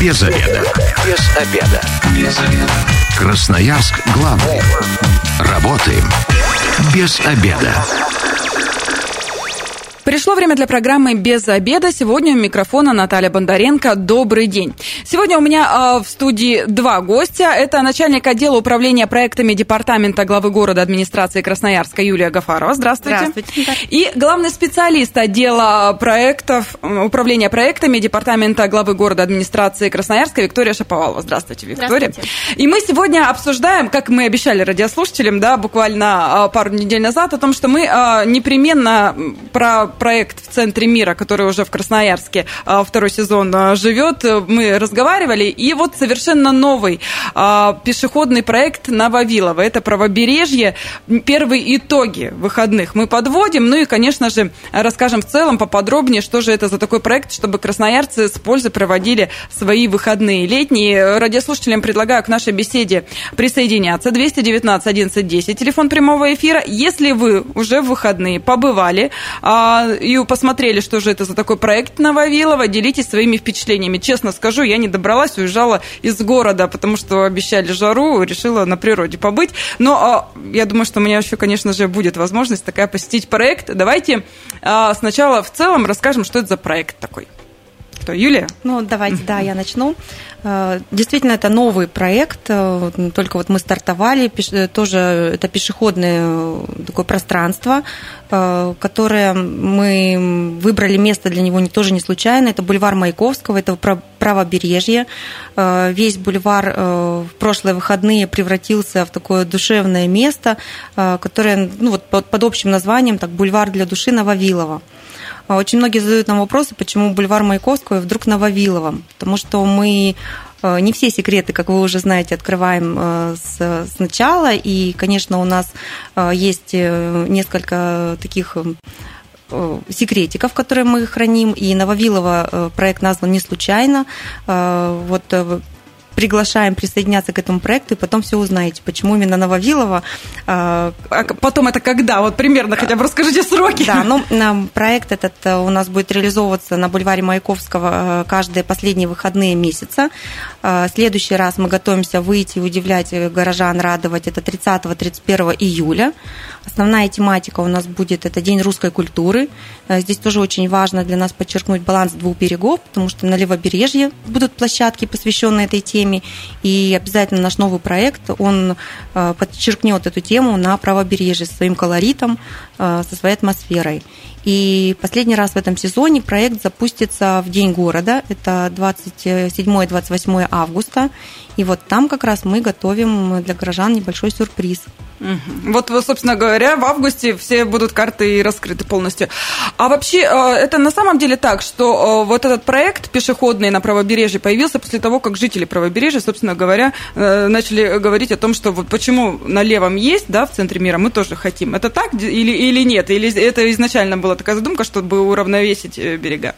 Без обеда. Без обеда. Без обеда. Красноярск главный. Работаем без обеда. Пришло время для программы «Без обеда». Сегодня у микрофона Наталья Бондаренко. Добрый день. Сегодня у меня э, в студии два гостя. Это начальник отдела управления проектами Департамента главы города администрации Красноярска Юлия Гафарова. Здравствуйте. Здравствуйте. И главный специалист отдела проектов, управления проектами Департамента главы города администрации Красноярска Виктория Шаповалова. Здравствуйте, Виктория. Здравствуйте. И мы сегодня обсуждаем, как мы обещали радиослушателям, да, буквально э, пару недель назад, о том, что мы э, непременно про проект в центре мира, который уже в Красноярске а, второй сезон а, живет. Мы разговаривали, и вот совершенно новый а, пешеходный проект на Вавилово. Это правобережье. Первые итоги выходных мы подводим, ну и, конечно же, расскажем в целом поподробнее, что же это за такой проект, чтобы красноярцы с пользой проводили свои выходные летние. Радиослушателям предлагаю к нашей беседе присоединяться. 219 11 10, телефон прямого эфира. Если вы уже в выходные побывали, и посмотрели, что же это за такой проект на Вавилова. Делитесь своими впечатлениями. Честно скажу, я не добралась, уезжала из города, потому что обещали жару, решила на природе побыть. Но а, я думаю, что у меня еще, конечно же, будет возможность такая посетить проект. Давайте а, сначала в целом расскажем, что это за проект такой. Кто, Юлия? Ну, давайте, да, я начну. Э, действительно, это новый проект, э, только вот мы стартовали, э, тоже это пешеходное такое пространство, которое мы выбрали место для него тоже не случайно, это бульвар Маяковского, это правобережье. Весь бульвар в прошлые выходные превратился в такое душевное место, которое ну, вот под общим названием так, «Бульвар для души Нововилова». А очень многие задают нам вопросы, почему бульвар Маяковского вдруг на Вавиловом. Потому что мы э, не все секреты, как вы уже знаете, открываем э, с, сначала. И, конечно, у нас э, есть несколько таких секретиков, которые мы храним. И на Вавилова проект назван не случайно. Вот приглашаем присоединяться к этому проекту, и потом все узнаете, почему именно Нововилово. А потом это когда? Вот примерно хотя бы расскажите сроки. Да, ну, проект этот э, у нас будет реализовываться на бульваре Маяковского э, каждые последние выходные месяца. Э, следующий раз мы готовимся выйти и удивлять горожан, радовать. Это 30-31 июля. Основная тематика у нас будет это День русской культуры. Здесь тоже очень важно для нас подчеркнуть баланс двух берегов, потому что на левобережье будут площадки, посвященные этой теме. И обязательно наш новый проект, он э, подчеркнет эту тему на правобережье своим колоритом, э, со своей атмосферой. И последний раз в этом сезоне проект запустится в День города, это 27-28 августа. И вот там как раз мы готовим для горожан небольшой сюрприз. Вот, собственно говоря, в августе все будут карты раскрыты полностью. А вообще, э, это на самом деле так, что э, вот этот проект пешеходный на правобережье появился после того, как жители правобережья, собственно говоря, э, начали говорить о том, что вот почему на левом есть, да, в центре мира, мы тоже хотим. Это так или, или нет? Или это изначально была такая задумка, чтобы уравновесить берега?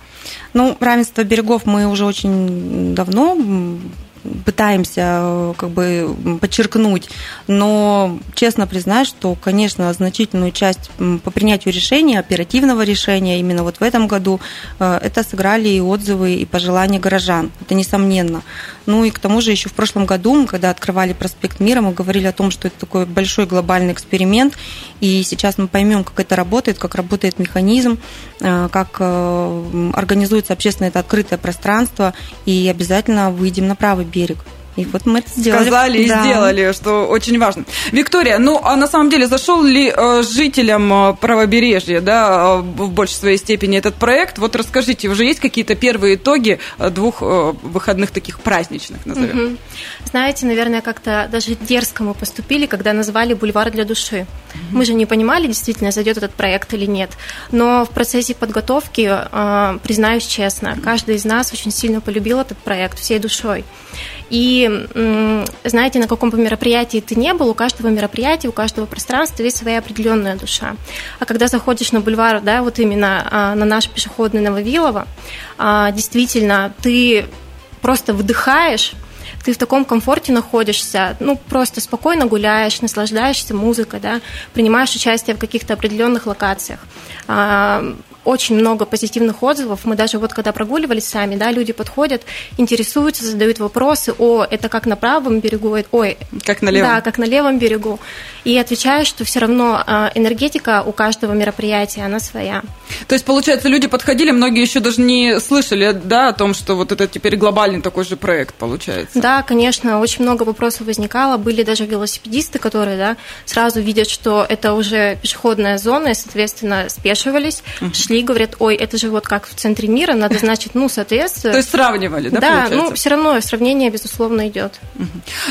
Ну, равенство берегов мы уже очень давно пытаемся э, как бы подчеркнуть, но честно признать, что, конечно, значительную часть по принятию решения, оперативного решения именно вот в этом году, э, это сыграли и отзывы, и пожелания горожан, это несомненно. Ну и к тому же еще в прошлом году, когда открывали проспект Мира, мы говорили о том, что это такой большой глобальный эксперимент, и сейчас мы поймем, как это работает, как работает механизм, э, как организуется общественное это открытое пространство, и обязательно выйдем на правый берег. И вот мы это сделали. Сказали да. и сделали, что очень важно. Виктория, ну а на самом деле зашел ли э, жителям э, правобережья, да, э, в большей своей степени этот проект? Вот расскажите, уже есть какие-то первые итоги двух выходных таких праздничных, назовем? Угу. Знаете, наверное, как-то даже дерзко мы поступили, когда назвали «Бульвар для души». Угу. Мы же не понимали, действительно, зайдет этот проект или нет. Но в процессе подготовки, признаюсь честно, каждый из нас очень сильно полюбил этот проект всей душой. И знаете, на каком бы мероприятии ты не был, у каждого мероприятия, у каждого пространства есть своя определенная душа. А когда заходишь на бульвар, да, вот именно а, на наш пешеходный Нововилово, а, действительно, ты просто выдыхаешь, ты в таком комфорте находишься, ну, просто спокойно гуляешь, наслаждаешься музыкой, да, принимаешь участие в каких-то определенных локациях. Очень много позитивных отзывов. Мы даже вот когда прогуливались сами, да, люди подходят, интересуются, задают вопросы, о, это как на правом берегу, ой, как на левом. Да, как на левом берегу. И отвечаю, что все равно а, энергетика у каждого мероприятия, она своя. То есть, получается, люди подходили, многие еще даже не слышали, да, о том, что вот это теперь глобальный такой же проект получается. Да, конечно, очень много вопросов возникало. Были даже велосипедисты, которые, да, сразу видят, что это уже пешеходная зона, и, соответственно, спешивались, угу. шли, говорят, ой, это же вот как в центре мира, надо, значит, ну, соответственно. То есть сравнивали, да, Да, ну, все равно сравнение, безусловно, идет.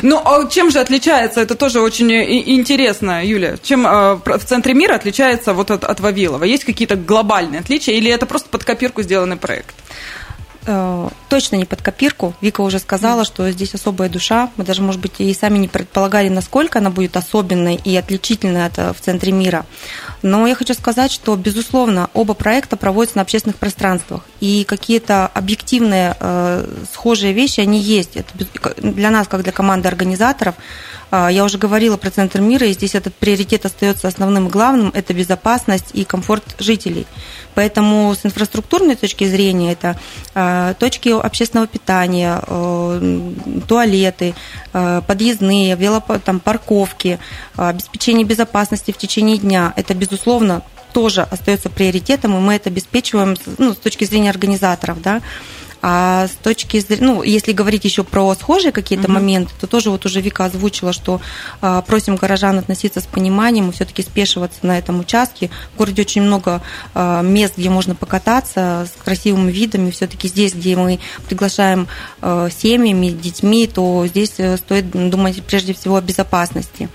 Ну, а чем же отличается, это тоже очень интересно, Юля, чем а, в центре мира отличается вот от, от Вавилова? Есть какие-то глобальные отличия или это просто под копирку сделанный проект? Э, точно не под копирку. Вика уже сказала, что здесь особая душа. Мы даже, может быть, и сами не предполагали, насколько она будет особенной и отличительной от, э, в центре мира. Но я хочу сказать, что, безусловно, оба проекта проводятся на общественных пространствах. И какие-то объективные э, схожие вещи, они есть. Это для нас, как для команды организаторов, я уже говорила про Центр мира, и здесь этот приоритет остается основным и главным – это безопасность и комфорт жителей. Поэтому с инфраструктурной точки зрения это э, точки общественного питания, туалеты, э, подъездные, велоп, там, парковки, обеспечение безопасности в течение дня. Это, безусловно, тоже остается приоритетом, и мы это обеспечиваем ну, с точки зрения организаторов. Да? А с точки зрения, ну, если говорить еще про схожие какие-то угу. моменты, то тоже вот уже Вика озвучила, что а, просим горожан относиться с пониманием и все-таки спешиваться на этом участке. В городе очень много а, мест, где можно покататься с красивыми видами. Все-таки здесь, где мы приглашаем а, семьями, детьми, то здесь э, стоит думать прежде всего о безопасности.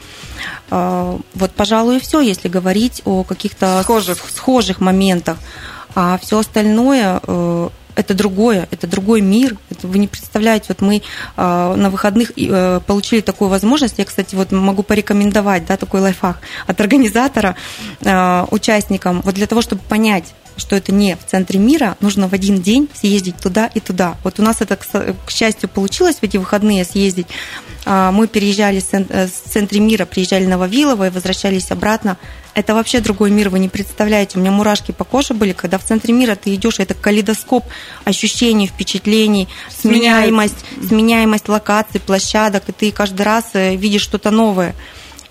А, вот, пожалуй, и все, если говорить о каких-то схожих, схожих моментах. А все остальное э, это другое, это другой мир. Это вы не представляете, вот мы э, на выходных э, получили такую возможность. Я, кстати, вот могу порекомендовать, да, такой лайфхак от организатора э, участникам, вот для того, чтобы понять, что это не в центре мира, нужно в один день съездить туда и туда. Вот у нас это, к счастью, получилось в эти выходные съездить. А, мы переезжали э, с центра мира, приезжали на Вавилово и возвращались обратно. Это вообще другой мир, вы не представляете. У меня мурашки по коже были, когда в центре мира ты идешь, это калейдоскоп ощущений, впечатлений, сменяемость, сменяемость локаций, площадок, и ты каждый раз э, видишь что-то новое.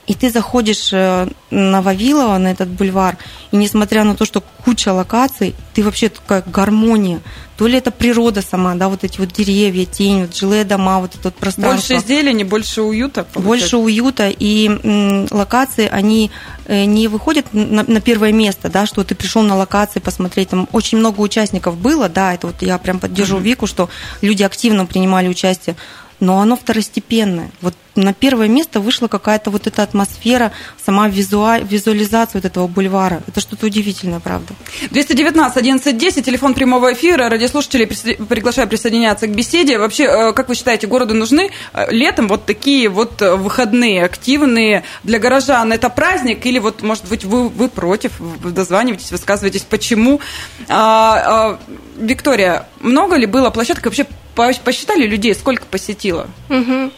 И ты заходишь э, на Вавилова, на этот бульвар, и несмотря на то, что куча локаций, ты вообще такая гармония. То ли это природа сама, да, вот эти вот деревья, тень, вот жилые дома, вот это вот пространство. Больше зелени, больше уюта. Получается. Больше уюта, и локации, они э, не выходят на, на первое место, да, что ты пришел на локации посмотреть, там очень много участников было, да, это вот я прям поддержу mm-hmm. Вику, что люди активно принимали участие, но оно второстепенное. Вот на первое место вышла какая-то вот эта атмосфера, сама визуаль, визуализация вот этого бульвара. Это что-то удивительное, правда. 219 11 10, телефон прямого эфира, радиослушатели приглашаю присоединяться к беседе. Вообще, э, как вы считаете, городу нужны э, летом вот такие вот э, выходные, активные для горожан? Это праздник или вот, может быть, вы, вы против, вы дозваниваетесь, высказываетесь, почему? А, а, Виктория, много ли было площадок вообще посчитали людей, сколько посетило? Угу.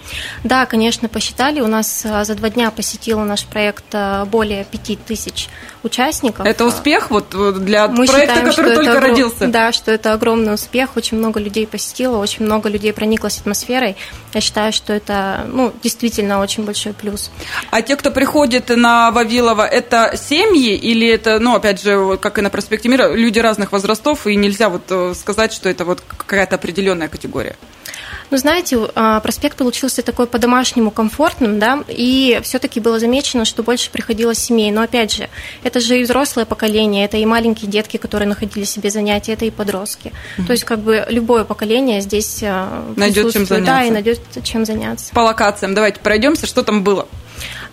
Да, конечно, посчитали. У нас а, за два дня посетило наш проект а, более пяти тысяч участников. Это успех вот для Мы проекта, считаем, который только это, родился? Да, что это огромный успех. Очень много людей посетило, очень много людей прониклось атмосферой. Я считаю, что это ну, действительно очень большой плюс. А те, кто приходит на Вавилова, это семьи или это, ну, опять же, как и на проспекте Мира, люди разных возрастов, и нельзя вот э, сказать, что это вот какая-то определенная категория? Ну, знаете, а, проспект получился такой по-домашнему комфортным, да, и все-таки было замечено, что больше приходило семей. Но опять же, это же и взрослое поколение, это и маленькие детки, которые находили себе занятия, это и подростки. Mm-hmm. То есть, как бы любое поколение здесь а, найдет чем заняться. Да, и найдет чем заняться. По локациям давайте пройдемся, что там было.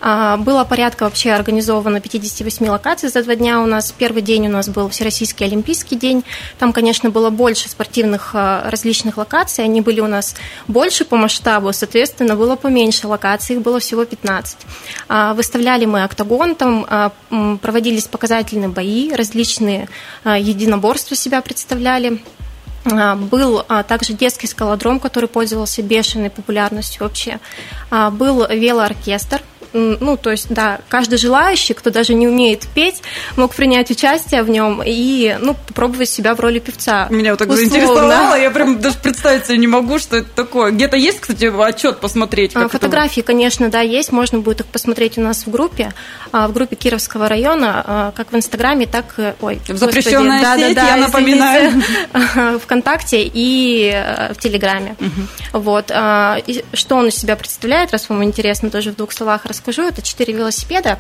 А, было порядка вообще организовано 58 локаций за два дня у нас. Первый день у нас был Всероссийский Олимпийский день. Там, конечно, было больше спортивных а, различных локаций. Они были у нас больше по масштабу, соответственно, было поменьше локаций. Их было всего 15. А, выставляли мы октагон, там проводились показательные бои, различные единоборства себя представляли. Был также детский скалодром, который пользовался бешеной популярностью вообще. Был велооркестр, ну, то есть, да, каждый желающий, кто даже не умеет петь, мог принять участие в нем и, ну, попробовать себя в роли певца. Меня вот так условно. заинтересовало, я прям даже представить себе не могу, что это такое. Где-то есть, кстати, отчет посмотреть? А, фотографии, это... конечно, да, есть, можно будет их посмотреть у нас в группе, а, в группе Кировского района, а, как в Инстаграме, так, ой, в запрещенная господи, сеть, да, да, я напоминаю. ВКонтакте и э, в Телеграме. Угу. Вот. Что он из себя представляет, раз вам интересно, тоже в двух словах расскажу. Это четыре велосипеда.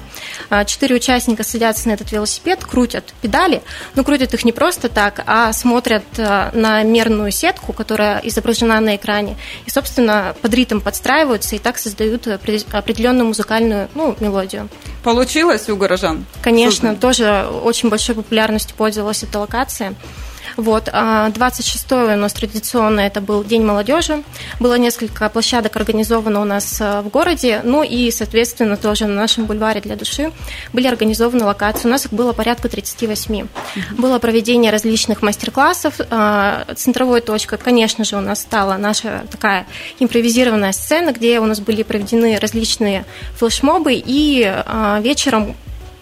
Четыре участника садятся на этот велосипед, крутят педали, но крутят их не просто так, а смотрят э, на мерную сетку, которая изображена на экране, и, собственно, под ритм подстраиваются и так создают определенную музыкальную ну, мелодию. Получилось у горожан? Конечно, Создан. тоже очень большой популярностью пользовалась эта локация. Вот, 26 а у нас традиционно это был День молодежи. Было несколько площадок организовано у нас а, в городе. Ну и, соответственно, тоже на нашем бульваре для души были организованы локации. У нас их было порядка 38. Было проведение различных мастер-классов. А, центровой точкой, конечно же, у нас стала наша такая импровизированная сцена, где у нас были проведены различные флешмобы. И вечером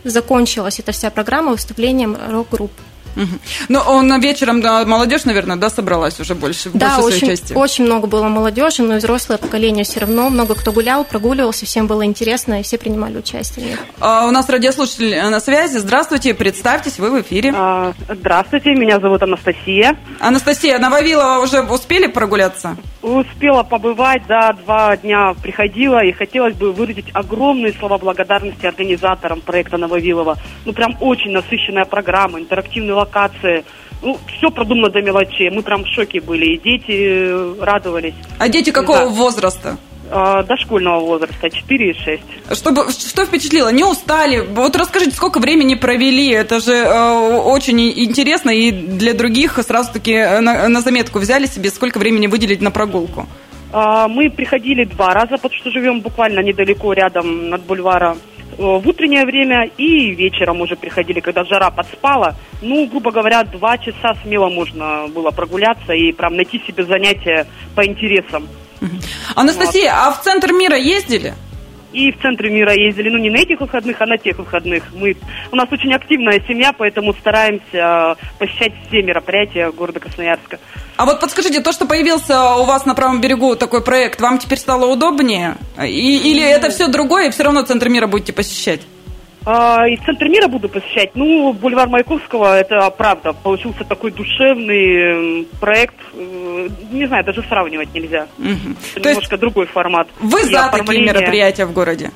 закончилась эта вся программа выступлением рок-групп. Угу. Ну, он вечером да, молодежь, наверное, да, собралась уже больше, да, больше очень, части. очень много было молодежи, но и взрослое поколение все равно. Много кто гулял, прогуливался, всем было интересно, и все принимали участие. А, у нас радиослушатель на связи. Здравствуйте, представьтесь, вы в эфире. А, здравствуйте, меня зовут Анастасия. Анастасия, на Вавилова уже успели прогуляться? Успела побывать, да, два дня приходила, и хотелось бы выразить огромные слова благодарности организаторам проекта Нововилова. Ну, прям очень насыщенная программа, интерактивный локации. Ну, все продумано до мелочей. Мы прям в шоке были. И дети э, радовались. А дети какого да. возраста? А, дошкольного возраста, 4 и 6. Чтобы, что впечатлило? Не устали? Вот расскажите, сколько времени провели? Это же э, очень интересно, и для других сразу-таки э, на, на заметку взяли себе, сколько времени выделить на прогулку? А, мы приходили два раза, потому что живем буквально недалеко, рядом над бульвара в утреннее время и вечером уже приходили, когда жара подспала. Ну, грубо говоря, два часа смело можно было прогуляться и прям найти себе занятия по интересам. Анастасия, вот. а в центр мира ездили? И в центре мира ездили, ну не на этих выходных, а на тех выходных. Мы, у нас очень активная семья, поэтому стараемся посещать все мероприятия города Красноярска. А вот подскажите, то, что появился у вас на правом берегу такой проект, вам теперь стало удобнее? И, или это все другое, и все равно центр мира будете посещать? А, и центр мира буду посещать. Ну, бульвар Маяковского, это правда, получился такой душевный проект. Э, не знаю, даже сравнивать нельзя. Угу. Немножко другой формат. Вы за такие мероприятия в городе?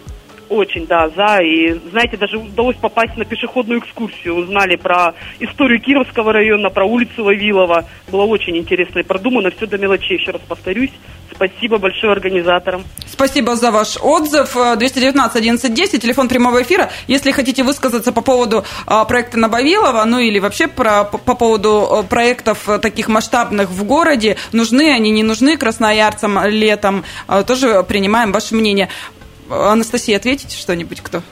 Очень, да, за. И, знаете, даже удалось попасть на пешеходную экскурсию. Узнали про историю Кировского района, про улицу Вавилова. Было очень интересно и продумано. Все до мелочей, еще раз повторюсь. Спасибо большое организаторам. Спасибо за ваш отзыв. 219 11 телефон прямого эфира. Если хотите высказаться по поводу а, проекта Набавилова, ну или вообще про, по поводу а, проектов таких масштабных в городе, нужны они, не нужны красноярцам летом, тоже принимаем ваше мнение. Анастасия, ответите что-нибудь, кто?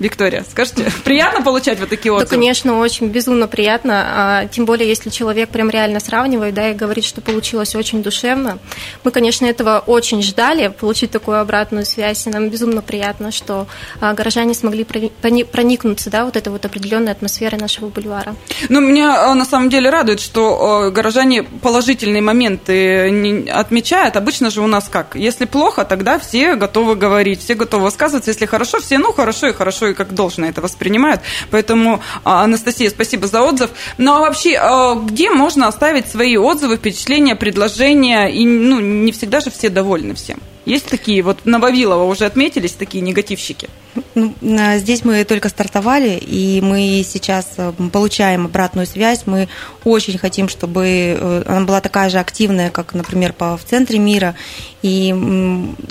Виктория, скажите, приятно получать вот такие отзывы? Да, конечно, очень безумно приятно. А, тем более, если человек прям реально сравнивает, да, и говорит, что получилось очень душевно. Мы, конечно, этого очень ждали, получить такую обратную связь. И нам безумно приятно, что а, горожане смогли проникнуться, да, вот этой вот определенной атмосферой нашего бульвара. Ну, меня а, на самом деле радует, что горожане положительные моменты отмечают. Обычно же у нас как? Если плохо, тогда все готовы говорить, все готовы высказываться. Если хорошо, все, ну, хорошо и хорошо и как должно это воспринимают. Поэтому, а, Анастасия, спасибо за отзыв. Ну а вообще, а, где можно оставить свои отзывы, впечатления, предложения? И ну, не всегда же все довольны всем. Есть такие, вот на Вавилова уже отметились такие негативщики? Ну, здесь мы только стартовали, и мы сейчас э, получаем обратную связь. Мы очень хотим, чтобы э, она была такая же активная, как, например, в центре мира. И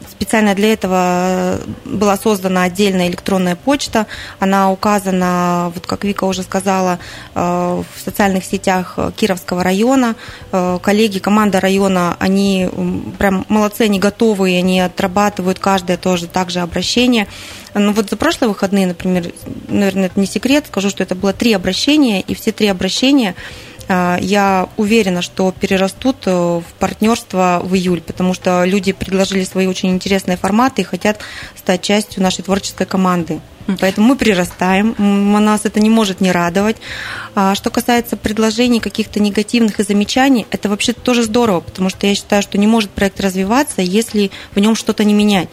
специально для этого была создана отдельная электронная почта. Она указана, вот как Вика уже сказала, э, в социальных сетях Кировского района. Коллеги, команда района, они прям молодцы, они готовы, они отрабатывают каждое тоже также обращение. Ну вот за прошлые выходные, например, наверное, это не секрет, скажу, что это было три обращения, и все три обращения Я уверена, что перерастут в партнерство в июль, потому что люди предложили свои очень интересные форматы и хотят стать частью нашей творческой команды. Поэтому мы прирастаем, нас это не может не радовать. А что касается предложений каких-то негативных и замечаний, это вообще тоже здорово, потому что я считаю, что не может проект развиваться, если в нем что-то не менять.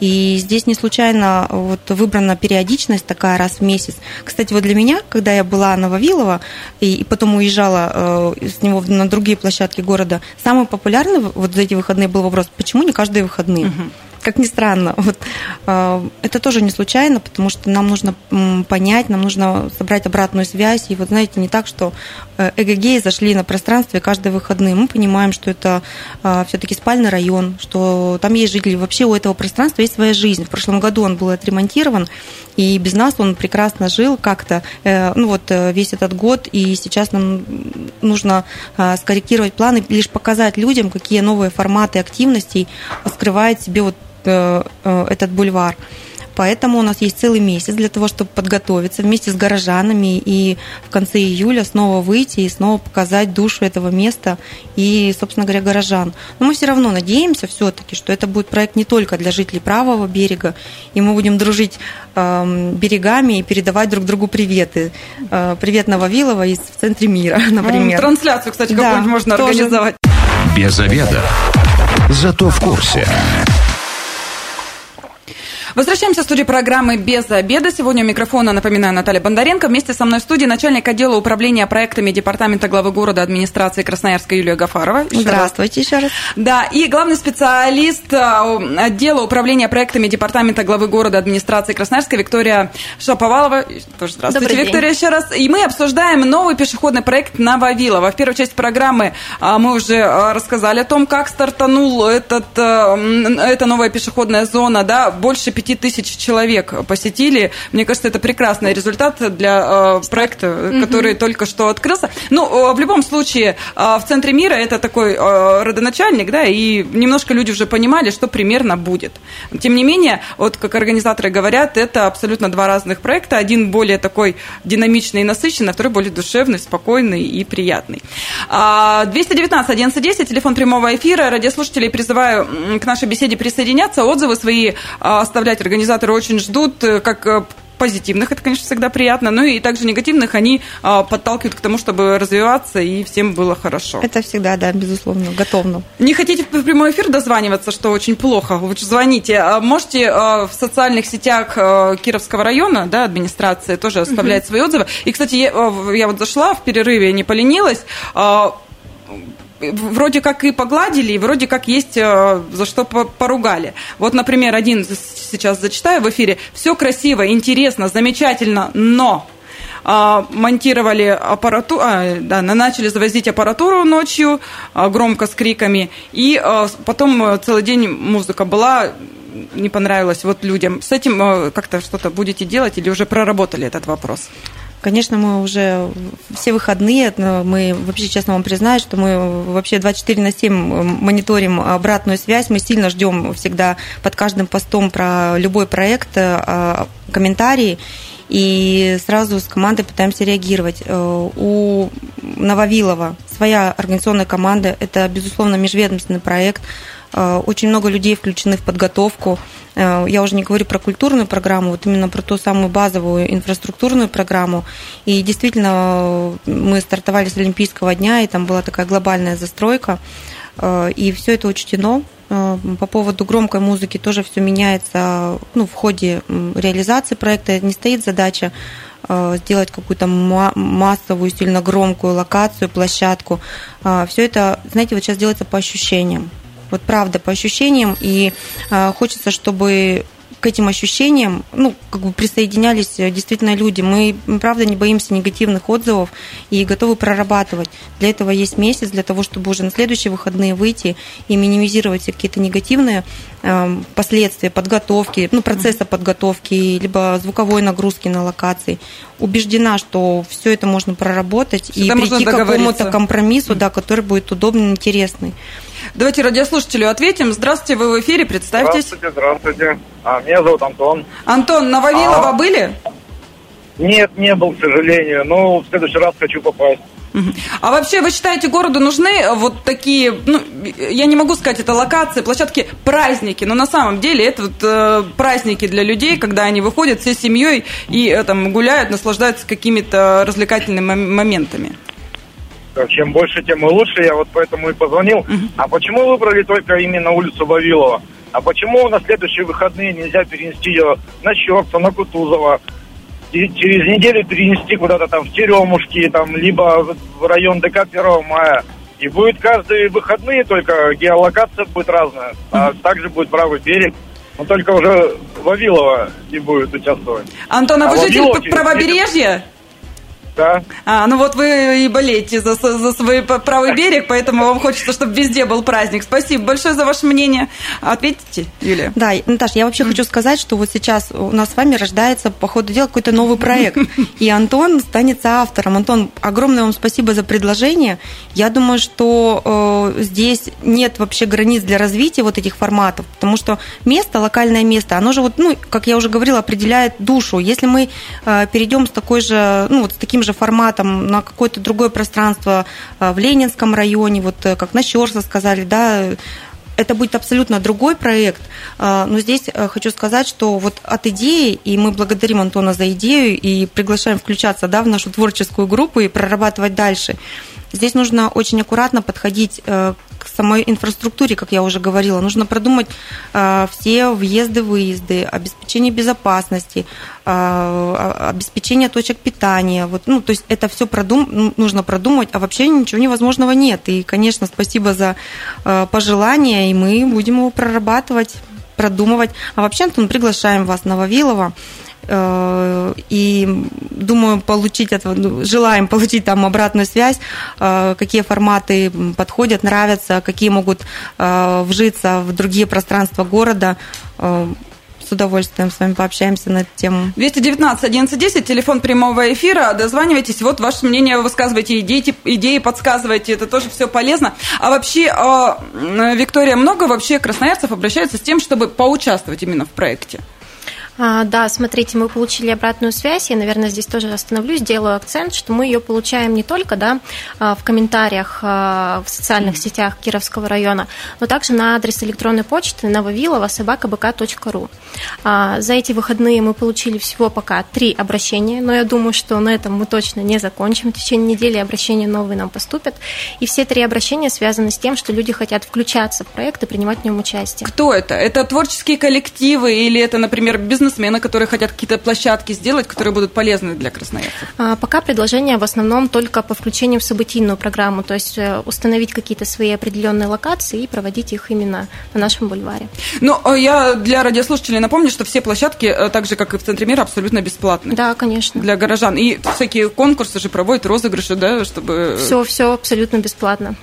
И здесь не случайно вот выбрана периодичность такая раз в месяц. Кстати, вот для меня, когда я была на Вавилова и, и потом уезжала э, с него на другие площадки города, самый популярный вот за эти выходные был вопрос, почему не каждые выходные? Угу как ни странно. Вот, э, это тоже не случайно, потому что нам нужно понять, нам нужно собрать обратную связь. И вот знаете, не так, что э, эгегеи зашли на пространстве каждые выходные. Мы понимаем, что это э, все-таки спальный район, что там есть жители. Вообще у этого пространства есть своя жизнь. В прошлом году он был отремонтирован, и без нас он прекрасно жил как-то, э, ну вот э, весь этот год. И сейчас нам нужно э, скорректировать планы, лишь показать людям, какие новые форматы активностей скрывает себе вот этот бульвар. Поэтому у нас есть целый месяц для того, чтобы подготовиться вместе с горожанами и в конце июля снова выйти и снова показать душу этого места и, собственно говоря, горожан. Но мы все равно надеемся все-таки, что это будет проект не только для жителей правого берега, и мы будем дружить э, берегами и передавать друг другу приветы. Э, привет Нововилова из в центре мира, например. Трансляцию, кстати, какую-нибудь да, можно тоже. организовать. Без обеда. Зато в курсе. Возвращаемся в студию программы «Без обеда». Сегодня у микрофона, напоминаю, Наталья Бондаренко. Вместе со мной в студии начальник отдела управления проектами Департамента главы города администрации Красноярска Юлия Гафарова. Еще Здравствуйте раз. еще раз. Да, и главный специалист а, отдела управления проектами Департамента главы города администрации Красноярска Виктория Шаповалова. Тоже здравствуйте, Добрый Виктория, день. еще раз. И мы обсуждаем новый пешеходный проект на Вавилова. В первой части программы а, мы уже а, рассказали о том, как стартанул этот, эта новая пешеходная зона. Да, больше 5 тысяч человек посетили. Мне кажется, это прекрасный результат для э, проекта, который только что открылся. Ну, э, в любом случае, э, в центре мира это такой родоначальник, да, и немножко люди уже понимали, что примерно будет. Тем не менее, вот как организаторы говорят, это абсолютно два разных проекта. Один более такой динамичный и насыщенный, а второй более душевный, спокойный и приятный. 219 1110, телефон прямого эфира. Радиослушателей призываю к нашей беседе присоединяться, отзывы свои оставлять сказать, организаторы очень ждут, э, как э, позитивных, это, конечно, всегда приятно, но и также негативных они а, подталкивают к тому, чтобы развиваться и всем было хорошо. Это всегда, да, безусловно, готовно. Не хотите в прямой эфир дозваниваться, что очень плохо, вы звоните. А можете а, в социальных сетях а, Кировского района, да, администрация тоже оставлять угу. свои отзывы. И, кстати, я, я вот зашла в перерыве, не поленилась, вроде как и погладили, и вроде как есть э, за что поругали. Вот, например, один сейчас зачитаю в эфире. Все красиво, интересно, замечательно, но а, монтировали аппаратуру, а, да, начали завозить аппаратуру ночью а, громко с криками, и а, потом э, целый день музыка была, не понравилась вот людям. С этим э, как-то что-то будете делать или уже проработали этот вопрос? Конечно, мы уже все выходные, мы вообще честно вам признаюсь, что мы вообще 24 на 7 мониторим обратную связь, мы сильно ждем всегда под каждым постом про любой проект а, комментарии, и сразу с командой пытаемся реагировать. Э, у Нововилова своя организационная команда, это, безусловно, межведомственный проект, Э, очень много людей включены в подготовку. Э, я уже не говорю про культурную программу, вот именно про ту самую базовую инфраструктурную программу. И действительно, мы стартовали с Олимпийского дня, и там была такая глобальная застройка. Э, и все это учтено. По поводу громкой музыки тоже все меняется ну, в ходе реализации проекта. Не стоит задача сделать какую-то массовую, сильно громкую локацию, площадку. Все это, знаете, вот сейчас делается по ощущениям. Вот правда, по ощущениям. И э, хочется, чтобы к этим ощущениям, ну, как бы присоединялись э, действительно люди. Мы, правда, не боимся негативных отзывов и готовы прорабатывать. Для этого есть месяц, для того, чтобы уже на следующие выходные выйти и минимизировать какие-то негативные э, последствия подготовки, ну, процесса подготовки, либо звуковой нагрузки на локации. Убеждена, что все это можно проработать Всегда и прийти к какому-то компромиссу, да, который будет удобный, интересный. Давайте радиослушателю ответим. Здравствуйте, вы в эфире, представьтесь. Здравствуйте, здравствуйте. А, меня зовут Антон. Антон, на Вавилова а, были? Нет, не был, к сожалению. Но в следующий раз хочу попасть. А вообще, вы считаете, городу нужны вот такие, ну, я не могу сказать, это локации, площадки, праздники, но на самом деле это вот э, праздники для людей, когда они выходят всей семьей и э, там гуляют, наслаждаются какими-то развлекательными моментами. Чем больше, тем и лучше. Я вот поэтому и позвонил. А почему выбрали только именно улицу Вавилова? А почему на следующие выходные нельзя перенести ее на Щерца, на Кутузова, через неделю перенести куда-то там в Теремушки, там, либо в район ДК 1 мая. И будет каждые выходные, только геолокация будет разная. А также будет правый берег. Но только уже Вавилова не будет участвовать. Антон, а, а вы житель правобережья? Да. А, ну вот вы и болеете за, за свой правый берег, поэтому вам хочется, чтобы везде был праздник. Спасибо большое за ваше мнение. Ответите, Юлия? Да, Наташа, я вообще хочу сказать, что вот сейчас у нас с вами рождается, по ходу дела, какой-то новый проект. И Антон станет автором. Антон, огромное вам спасибо за предложение. Я думаю, что э, здесь нет вообще границ для развития вот этих форматов, потому что место, локальное место, оно же вот, ну, как я уже говорила, определяет душу. Если мы э, перейдем с такой же, ну, вот с таким таким же форматом на какое-то другое пространство э, в Ленинском районе, вот э, как на Щерса сказали, да, это будет абсолютно другой проект, э, но здесь хочу сказать, что вот от идеи, и мы благодарим Антона за идею и приглашаем включаться да, в нашу творческую группу и прорабатывать дальше. Здесь нужно очень аккуратно подходить к самой инфраструктуре, как я уже говорила. Нужно продумать э, все въезды-выезды, обеспечение безопасности, э, обеспечение точек питания. Вот, ну, то есть это все продум... нужно продумать, а вообще ничего невозможного нет. И, конечно, спасибо за э, пожелания, и мы будем его прорабатывать продумывать. А вообще, Антон, приглашаем вас на Вавилова. Э, и думаю получить это, ну, желаем получить там обратную связь, э, какие форматы подходят, нравятся, какие могут э, вжиться в другие пространства города с удовольствием с вами пообщаемся на эту тему. 219 1110, телефон прямого эфира, дозванивайтесь, вот ваше мнение высказывайте, идеи, идеи подсказывайте, это тоже все полезно. А вообще, Виктория, много вообще красноярцев обращаются с тем, чтобы поучаствовать именно в проекте? А, да, смотрите, мы получили обратную связь. Я, наверное, здесь тоже остановлюсь, сделаю акцент, что мы ее получаем не только да, а, в комментариях а, в социальных сетях Кировского района, но также на адрес электронной почты нововилова собакабк.ру. За эти выходные мы получили всего пока три обращения, но я думаю, что на этом мы точно не закончим. В течение недели обращения новые нам поступят. И все три обращения связаны с тем, что люди хотят включаться в проект и принимать в нем участие. Кто это? Это творческие коллективы или это, например, бизнес бизнесмены, которые хотят какие-то площадки сделать, которые будут полезны для красноярцев? А, пока предложения в основном только по включению в событийную программу, то есть э, установить какие-то свои определенные локации и проводить их именно на нашем бульваре. Ну, э, я для радиослушателей напомню, что все площадки, э, так же, как и в Центре мира, абсолютно бесплатны. Да, конечно. Для горожан. И всякие конкурсы же проводят, розыгрыши, да, чтобы... Все, все абсолютно бесплатно.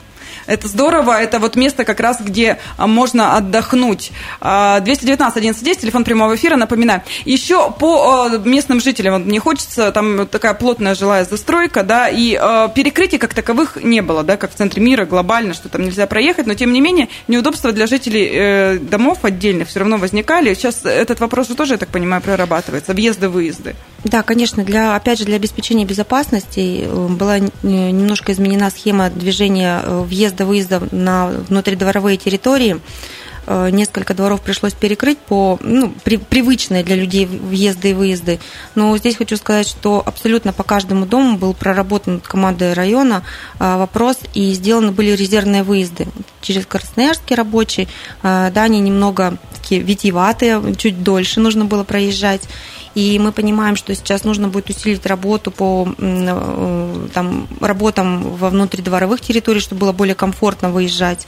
Это здорово, это вот место как раз, где а, можно отдохнуть. 219 1110, телефон прямого эфира, напоминаю. Еще по а, местным жителям, мне хочется, там такая плотная жилая застройка, да, и а, перекрытий как таковых не было, да, как в центре мира, глобально, что там нельзя проехать, но тем не менее неудобства для жителей э, домов отдельных все равно возникали. Сейчас этот вопрос же тоже, я так понимаю, прорабатывается, въезды-выезды. Да, конечно, для, опять же, для обеспечения безопасности э, была немножко изменена схема движения э, въезда-выезда на внутридворовые территории. Э, несколько дворов пришлось перекрыть по ну, при, привычные для людей въезды и выезды. Но здесь хочу сказать, что абсолютно по каждому дому был проработан командой района вопрос, и сделаны были резервные выезды через Красноярский рабочий. Да, они немного такие витиеватые, чуть дольше нужно было проезжать. И мы понимаем, что сейчас нужно будет усилить работу по э, там, работам во внутридворовых территориях, чтобы было более комфортно выезжать.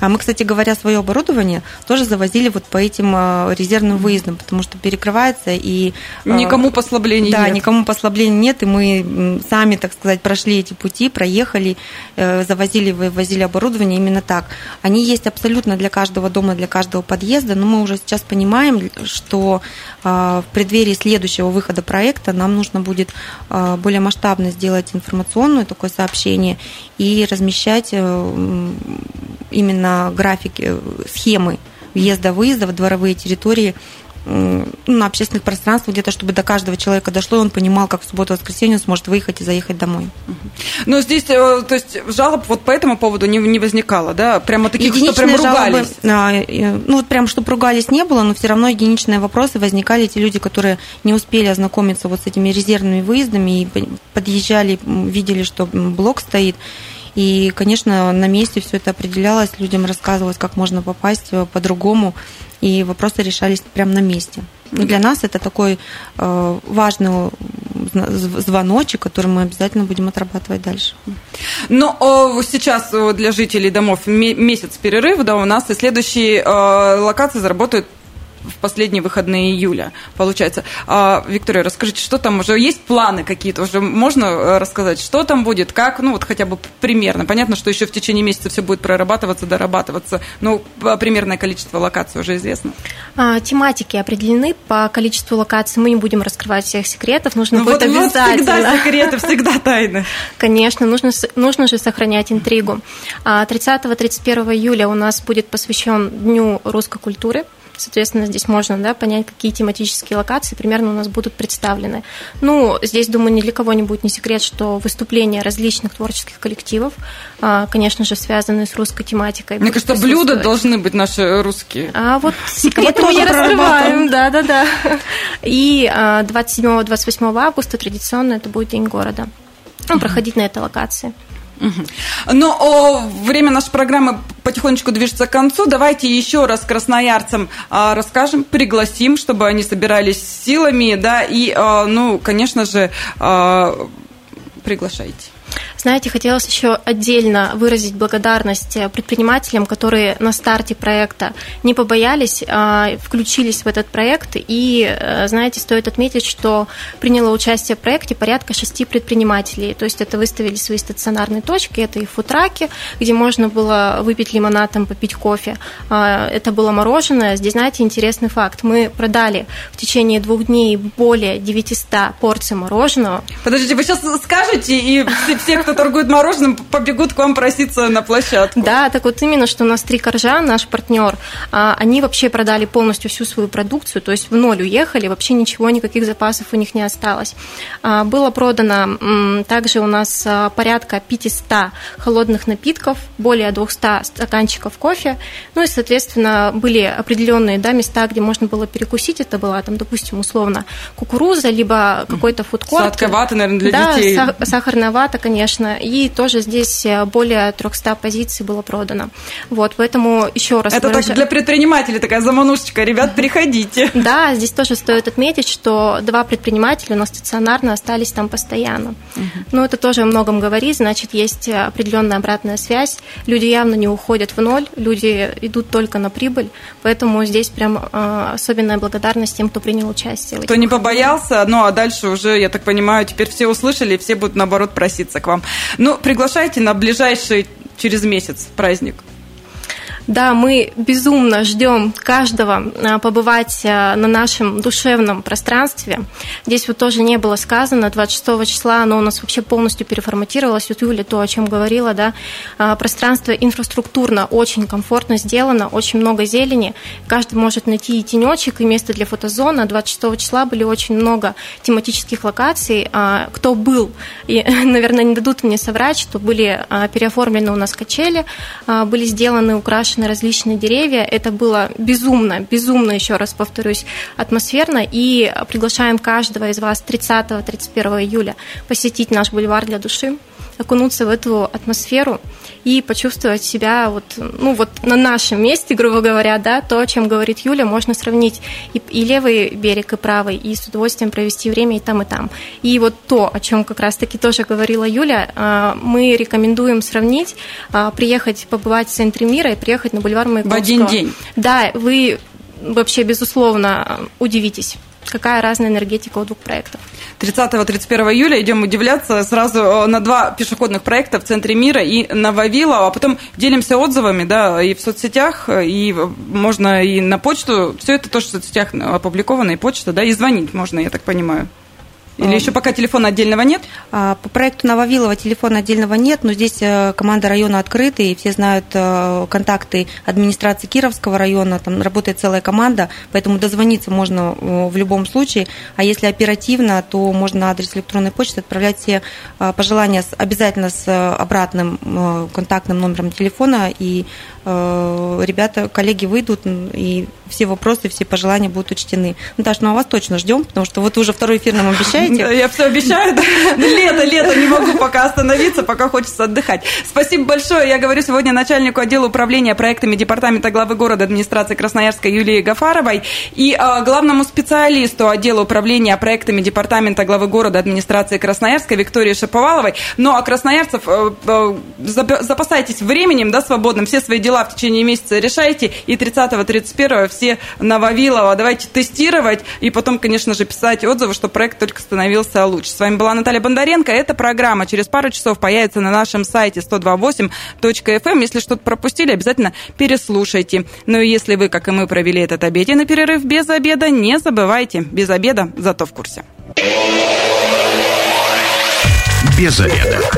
А мы, кстати говоря, свое оборудование тоже завозили вот по этим э, резервным выездам, потому что перекрывается и... Э, никому послаблений да, нет. Да, никому послаблений нет, и мы сами, так сказать, прошли эти пути, проехали, завозили, вывозили оборудование именно так. Они есть абсолютно для каждого дома, для каждого подъезда, но мы уже сейчас понимаем, что в преддверии следующего выхода проекта нам нужно будет а, более масштабно сделать информационное такое сообщение и размещать э, именно графики, э, схемы въезда-выезда в дворовые территории на общественных пространствах где-то, чтобы до каждого человека дошло, и он понимал, как в субботу-воскресенье он сможет выехать и заехать домой. Но здесь, э, то есть, жалоб вот по этому поводу не, не возникало, да? Прямо таких, Единичные что прям ругались? Жалобы, ну, вот прям, чтобы ругались не было, но все равно единичные вопросы возникали. Эти люди, которые не успели ознакомиться вот с этими резервными выездами и подъезжали, видели, что блок стоит, и, конечно, на месте все это определялось, людям рассказывалось, как можно попасть э, по-другому, и вопросы решались прямо на месте. И для нас это такой э, важный звоночек, который мы обязательно будем отрабатывать дальше. Ну, сейчас для жителей домов месяц перерыв, да, у нас и следующие э, локации заработают в последние выходные июля, получается. А, Виктория, расскажите, что там уже есть планы какие-то уже можно э, рассказать, что там будет, как, ну вот хотя бы примерно. Понятно, что еще в течение месяца все будет прорабатываться, дорабатываться, но примерное количество локаций уже известно. А, тематики определены по количеству локаций. Мы не будем раскрывать всех секретов, нужно ну, будет вот, обязательно. Вот всегда секреты, всегда тайны. Конечно, нужно, нужно же сохранять интригу. 30-31 а, июля у нас будет посвящен Дню русской культуры. Соответственно, здесь можно да, понять, какие тематические локации примерно у нас будут представлены. Ну, здесь, думаю, ни для кого не будет не секрет, что выступления различных творческих коллективов, а, конечно же, связанные с русской тематикой. Мне кажется, блюда должны быть наши русские. А вот секреты мы не раскрываем, да-да-да. И 27-28 а, августа традиционно это будет День города. Ну, проходить на этой локации. Ну, о, время нашей программы потихонечку движется к концу. Давайте еще раз красноярцам а, расскажем, пригласим, чтобы они собирались силами, да, и, а, ну, конечно же, а, приглашайте. Знаете, хотелось еще отдельно выразить благодарность э, предпринимателям, которые на старте проекта не побоялись, а включились в этот проект. И, э, знаете, стоит отметить, что приняло участие в проекте порядка шести предпринимателей. То есть это выставили свои стационарные точки, это и футраки, где можно было выпить лимонад, попить кофе. А, это было мороженое. Здесь, знаете, интересный факт. Мы продали в течение двух дней более 900 порций мороженого. Подождите, вы сейчас скажете, и все кто торгует мороженым, побегут к вам проситься на площадку. Да, так вот именно, что у нас три коржа, наш партнер, а, они вообще продали полностью всю свою продукцию, то есть в ноль уехали, вообще ничего, никаких запасов у них не осталось. А, было продано также у нас а, порядка 500 холодных напитков, более 200 стаканчиков кофе, ну и, соответственно, были определенные да, места, где можно было перекусить, это была там, допустим, условно кукуруза, либо какой-то фудкорт. Сладкая вата, наверное, для да, детей. Да, сахарная вата, конечно, конечно, и тоже здесь э, более 300 позиций было продано. Вот, поэтому еще раз... Это выражаю... так для предпринимателей такая заманушечка. Ребят, приходите. Да, здесь тоже стоит отметить, что два предпринимателя у нас стационарно остались там постоянно. Угу. Ну, это тоже о многом говорит, значит, есть определенная обратная связь. Люди явно не уходят в ноль, люди идут только на прибыль, поэтому здесь прям э, особенная благодарность тем, кто принял участие. Кто не побоялся, ну а дальше уже, я так понимаю, теперь все услышали, все будут наоборот проситься к вам. Ну, приглашайте на ближайший через месяц праздник. Да, мы безумно ждем каждого а, побывать а, на нашем душевном пространстве. Здесь вот тоже не было сказано, 26 числа оно у нас вообще полностью переформатировалось. Вот Юля то, о чем говорила, да, а, пространство инфраструктурно очень комфортно сделано, очень много зелени, каждый может найти и тенечек, и место для фотозона. 26 числа были очень много тематических локаций. Кто был, и, наверное, не дадут мне соврать, что были переоформлены у нас качели, были сделаны, украшены украшены различные деревья. Это было безумно, безумно, еще раз повторюсь, атмосферно. И приглашаем каждого из вас 30-31 июля посетить наш бульвар для души окунуться в эту атмосферу и почувствовать себя вот, ну, вот на нашем месте, грубо говоря, да, то, о чем говорит Юля, можно сравнить и, и левый берег, и правый, и с удовольствием провести время и там, и там. И вот то, о чем как раз-таки тоже говорила Юля, а, мы рекомендуем сравнить, а, приехать побывать в центре мира и приехать на бульвар Маяковского. В один день. Да, вы вообще, безусловно, удивитесь какая разная энергетика у двух проектов. 30-31 июля идем удивляться сразу э, на два пешеходных проекта в центре мира и на Вавилова, а потом делимся отзывами, да, и в соцсетях, и можно и на почту, все это тоже в соцсетях опубликовано, и почта, да, и звонить можно, я так понимаю. Или еще пока телефона отдельного нет? А, по проекту Нововилова телефона отдельного нет, но здесь э, команда района открыта, и все знают э, контакты администрации Кировского района, там работает целая команда, поэтому дозвониться можно в любом случае. А если оперативно, то можно адрес электронной почты отправлять все пожелания обязательно с обратным контактным номером телефона, и ребята, коллеги выйдут, и все вопросы, все пожелания будут учтены. Наташа, ну а вас точно ждем, потому что вот вы уже второй эфир нам обещаете. Я все обещаю. Лето, лето, не могу пока остановиться, пока хочется отдыхать. Спасибо большое. Я говорю сегодня начальнику отдела управления проектами Департамента главы города администрации Красноярска Юлии Гафаровой и а, главному специалисту отдела управления проектами Департамента главы города администрации Красноярска Виктории Шаповаловой. Ну а красноярцев э, э, запасайтесь временем, да, свободным, все свои дела в течение месяца решайте, и 30-31 все на Вавилова давайте тестировать, и потом, конечно же, писать отзывы, что проект только становился лучше. С вами была Наталья Бондаренко. Эта программа через пару часов появится на нашем сайте 128.fm. Эм. Если что-то пропустили, обязательно переслушайте. Ну и если вы, как и мы, провели этот обеденный перерыв без обеда, не забывайте, без обеда, зато в курсе. Без обеда.